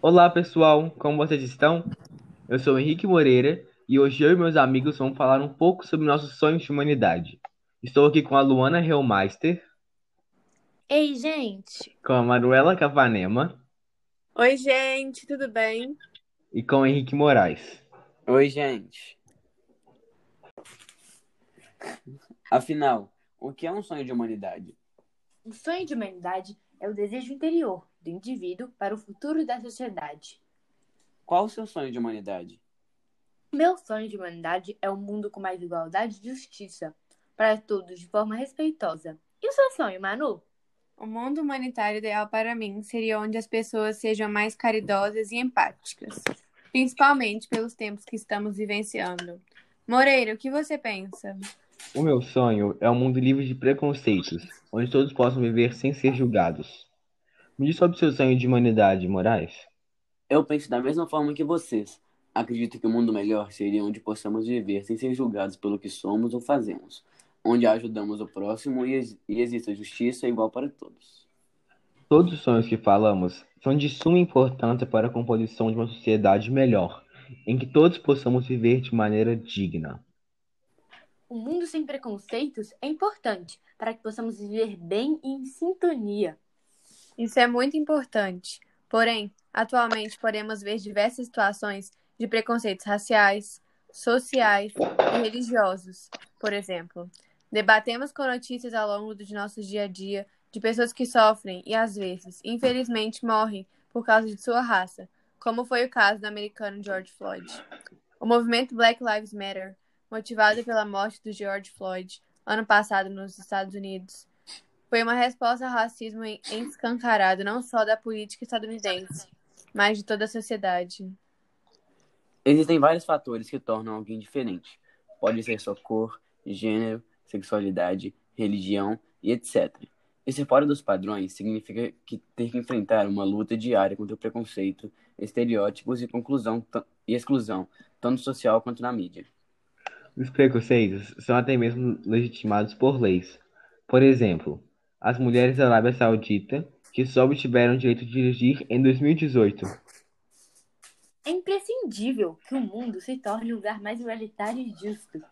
Olá pessoal, como vocês estão? Eu sou Henrique Moreira e hoje eu e meus amigos vamos falar um pouco sobre nossos sonhos de humanidade. Estou aqui com a Luana Hellmeister, Ei, gente! com a Manuela Cavanema Oi, gente, tudo bem? e com o Henrique Moraes. Oi, gente. Afinal, o que é um sonho de humanidade? O sonho de humanidade é o desejo interior do indivíduo para o futuro da sociedade. Qual o seu sonho de humanidade? Meu sonho de humanidade é um mundo com mais igualdade e justiça para todos de forma respeitosa. E o seu sonho, Manu? O mundo humanitário ideal para mim seria onde as pessoas sejam mais caridosas e empáticas, principalmente pelos tempos que estamos vivenciando. Moreira, o que você pensa? O meu sonho é um mundo livre de preconceitos, onde todos possam viver sem ser julgados. Me diz sobre o seu sonho de humanidade, Moraes. Eu penso da mesma forma que vocês. Acredito que o mundo melhor seria onde possamos viver sem ser julgados pelo que somos ou fazemos, onde ajudamos o próximo e, ex- e exista justiça igual para todos. Todos os sonhos que falamos são de suma importância para a composição de uma sociedade melhor, em que todos possamos viver de maneira digna. Um mundo sem preconceitos é importante para que possamos viver bem e em sintonia. Isso é muito importante. Porém, atualmente podemos ver diversas situações de preconceitos raciais, sociais e religiosos. Por exemplo, debatemos com notícias ao longo de nosso dia a dia de pessoas que sofrem e, às vezes, infelizmente, morrem por causa de sua raça, como foi o caso do americano George Floyd. O movimento Black Lives Matter, motivado pela morte do George Floyd ano passado nos Estados Unidos, foi uma resposta ao racismo escancarado não só da política estadunidense, mas de toda a sociedade. Existem vários fatores que tornam alguém diferente. Pode ser sua cor, gênero, sexualidade, religião e etc. E ser fora dos padrões significa que ter que enfrentar uma luta diária contra o preconceito, estereótipos e e exclusão, tanto social quanto na mídia. Os preconceitos são até mesmo legitimados por leis. Por exemplo, as mulheres da Arábia Saudita, que só obtiveram o direito de dirigir em 2018. É imprescindível que o mundo se torne um lugar mais igualitário e justo,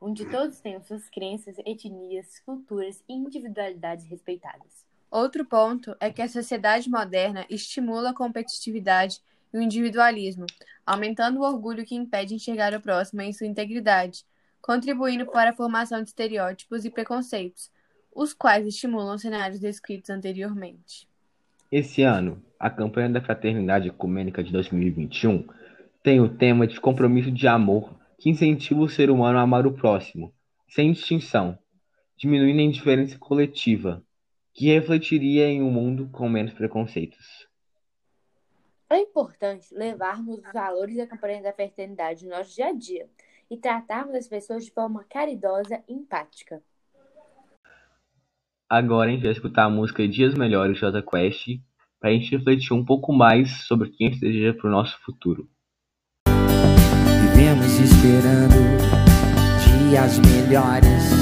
onde todos tenham suas crenças, etnias, culturas e individualidades respeitadas. Outro ponto é que a sociedade moderna estimula a competitividade e o individualismo, aumentando o orgulho que impede enxergar o próximo em sua integridade, contribuindo para a formação de estereótipos e preconceitos, os quais estimulam cenários descritos anteriormente. Esse ano, a campanha da Fraternidade Ecumênica de 2021 tem o tema de compromisso de amor que incentiva o ser humano a amar o próximo, sem distinção, diminuindo a indiferença coletiva, que refletiria em um mundo com menos preconceitos. É importante levarmos os valores da campanha da fraternidade no nosso dia a dia e tratarmos as pessoas de forma caridosa e empática. Agora a gente vai escutar a música Dias Melhores de Jota Quest para a gente refletir um pouco mais sobre quem a gente deseja para o nosso futuro. Vivemos esperando dias melhores.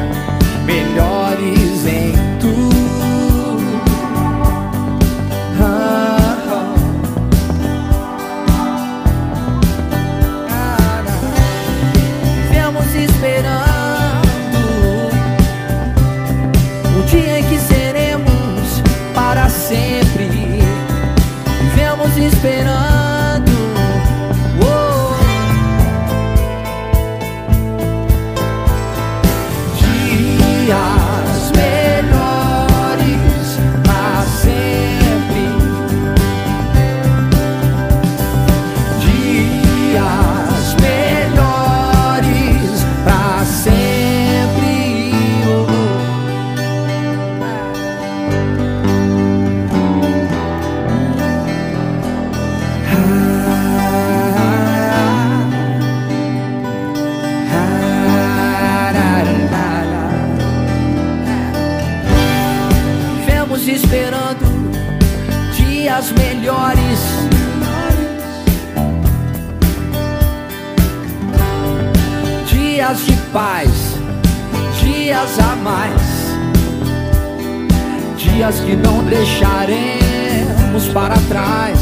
as melhores. Dias de paz, dias a mais, dias que não deixaremos para trás.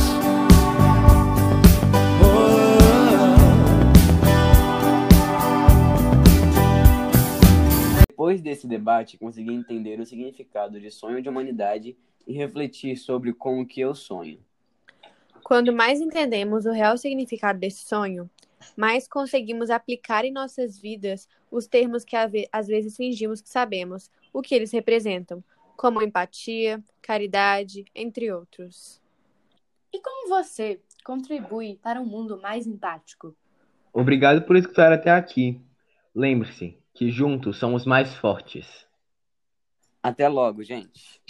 Depois desse debate, consegui entender o significado de sonho de humanidade e refletir sobre com o que eu sonho. Quando mais entendemos o real significado desse sonho, mais conseguimos aplicar em nossas vidas os termos que às vezes fingimos que sabemos o que eles representam, como empatia, caridade, entre outros. E como você contribui para um mundo mais empático? Obrigado por escutar até aqui. Lembre-se que juntos somos mais fortes. Até logo, gente.